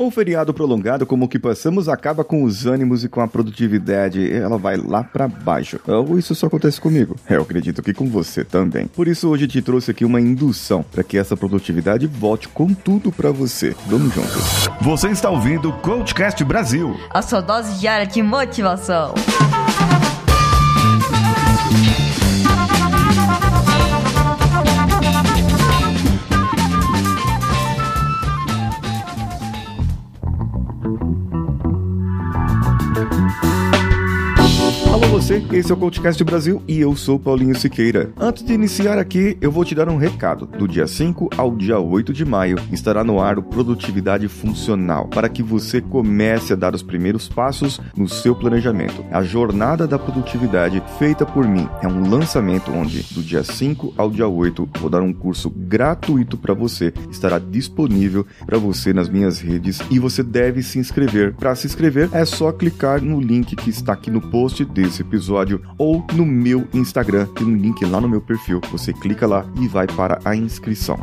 um feriado prolongado como o que passamos acaba com os ânimos e com a produtividade, ela vai lá para baixo. Ou isso só acontece comigo? Eu acredito que com você também. Por isso hoje te trouxe aqui uma indução para que essa produtividade volte com tudo para você. Vamos juntos. Você está ouvindo o Coachcast Brasil. A sua dose diária de motivação. Você, esse é o CoachCast Brasil e eu sou Paulinho Siqueira. Antes de iniciar aqui, eu vou te dar um recado. Do dia 5 ao dia 8 de maio estará no ar o Produtividade Funcional, para que você comece a dar os primeiros passos no seu planejamento. A jornada da produtividade feita por mim é um lançamento onde, do dia 5 ao dia 8, vou dar um curso gratuito para você. Estará disponível para você nas minhas redes e você deve se inscrever. Para se inscrever, é só clicar no link que está aqui no post desse episódio episódio ou no meu Instagram, tem um link lá no meu perfil. Você clica lá e vai para a inscrição.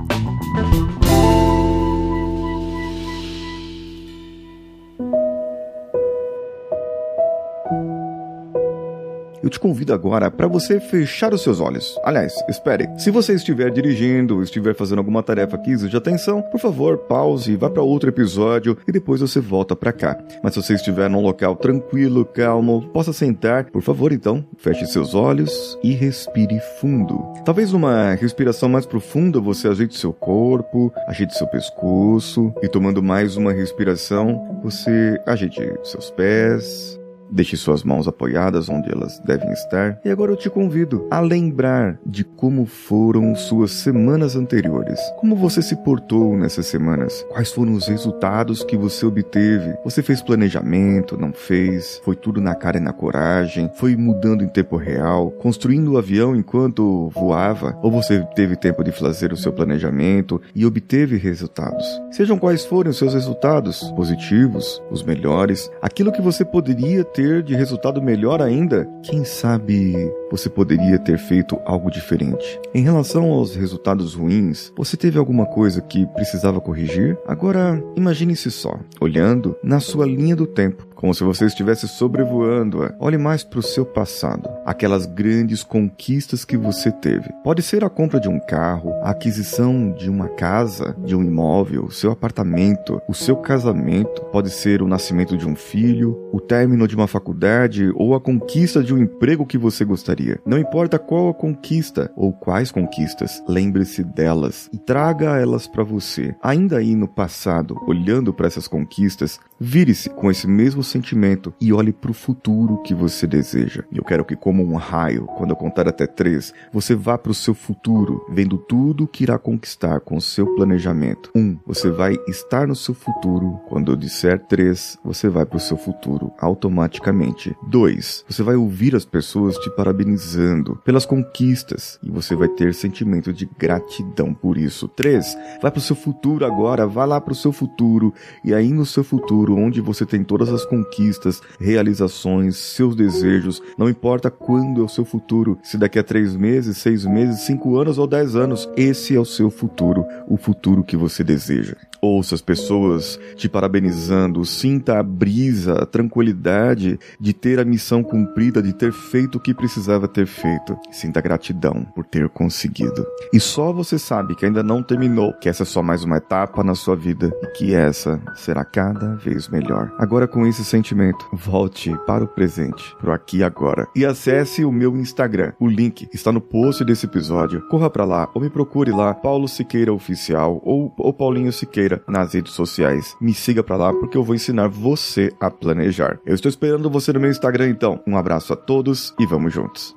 Eu te convido agora para você fechar os seus olhos. Aliás, espere. Se você estiver dirigindo, estiver fazendo alguma tarefa que exige atenção, por favor, pause, vá para outro episódio e depois você volta para cá. Mas se você estiver num local tranquilo, calmo, possa sentar, por favor, então, feche seus olhos e respire fundo. Talvez uma respiração mais profunda você ajeite seu corpo, ajeite seu pescoço e tomando mais uma respiração, você ajeite seus pés, Deixe suas mãos apoiadas onde elas devem estar. E agora eu te convido a lembrar de como foram suas semanas anteriores. Como você se portou nessas semanas? Quais foram os resultados que você obteve? Você fez planejamento? Não fez? Foi tudo na cara e na coragem? Foi mudando em tempo real? Construindo o avião enquanto voava? Ou você teve tempo de fazer o seu planejamento e obteve resultados? Sejam quais forem os seus resultados, positivos, os melhores, aquilo que você poderia ter de resultado melhor ainda, quem sabe você poderia ter feito algo diferente. Em relação aos resultados ruins, você teve alguma coisa que precisava corrigir? Agora, imagine-se só, olhando na sua linha do tempo como se você estivesse sobrevoando-a. Olhe mais para o seu passado, aquelas grandes conquistas que você teve. Pode ser a compra de um carro, a aquisição de uma casa, de um imóvel, seu apartamento, o seu casamento, pode ser o nascimento de um filho, o término de uma faculdade ou a conquista de um emprego que você gostaria. Não importa qual a conquista ou quais conquistas, lembre-se delas e traga elas para você. Ainda aí no passado, olhando para essas conquistas, vire-se com esse mesmo sentimento e olhe para o futuro que você deseja. E eu quero que, como um raio, quando eu contar até três, você vá para o seu futuro, vendo tudo que irá conquistar com o seu planejamento. Um, você vai estar no seu futuro. Quando eu disser três, você vai para o seu futuro automaticamente. Dois, você vai ouvir as pessoas te parabenizando pelas conquistas e você vai ter sentimento de gratidão por isso. Três, vai para o seu futuro agora, vá lá para o seu futuro e aí no seu futuro, onde você tem todas as conquistas conquistas, realizações, seus desejos. Não importa quando é o seu futuro, se daqui a três meses, seis meses, cinco anos ou dez anos, esse é o seu futuro, o futuro que você deseja. Ouça as pessoas te parabenizando, sinta a brisa, a tranquilidade de ter a missão cumprida, de ter feito o que precisava ter feito. Sinta gratidão por ter conseguido. E só você sabe que ainda não terminou, que essa é só mais uma etapa na sua vida e que essa será cada vez melhor. Agora, com esse sentimento, volte para o presente, pro aqui e agora, e acesse o meu Instagram. O link está no post desse episódio. Corra para lá ou me procure lá, Paulo Siqueira Oficial ou, ou Paulinho Siqueira nas redes sociais. Me siga para lá porque eu vou ensinar você a planejar. Eu estou esperando você no meu Instagram então. Um abraço a todos e vamos juntos.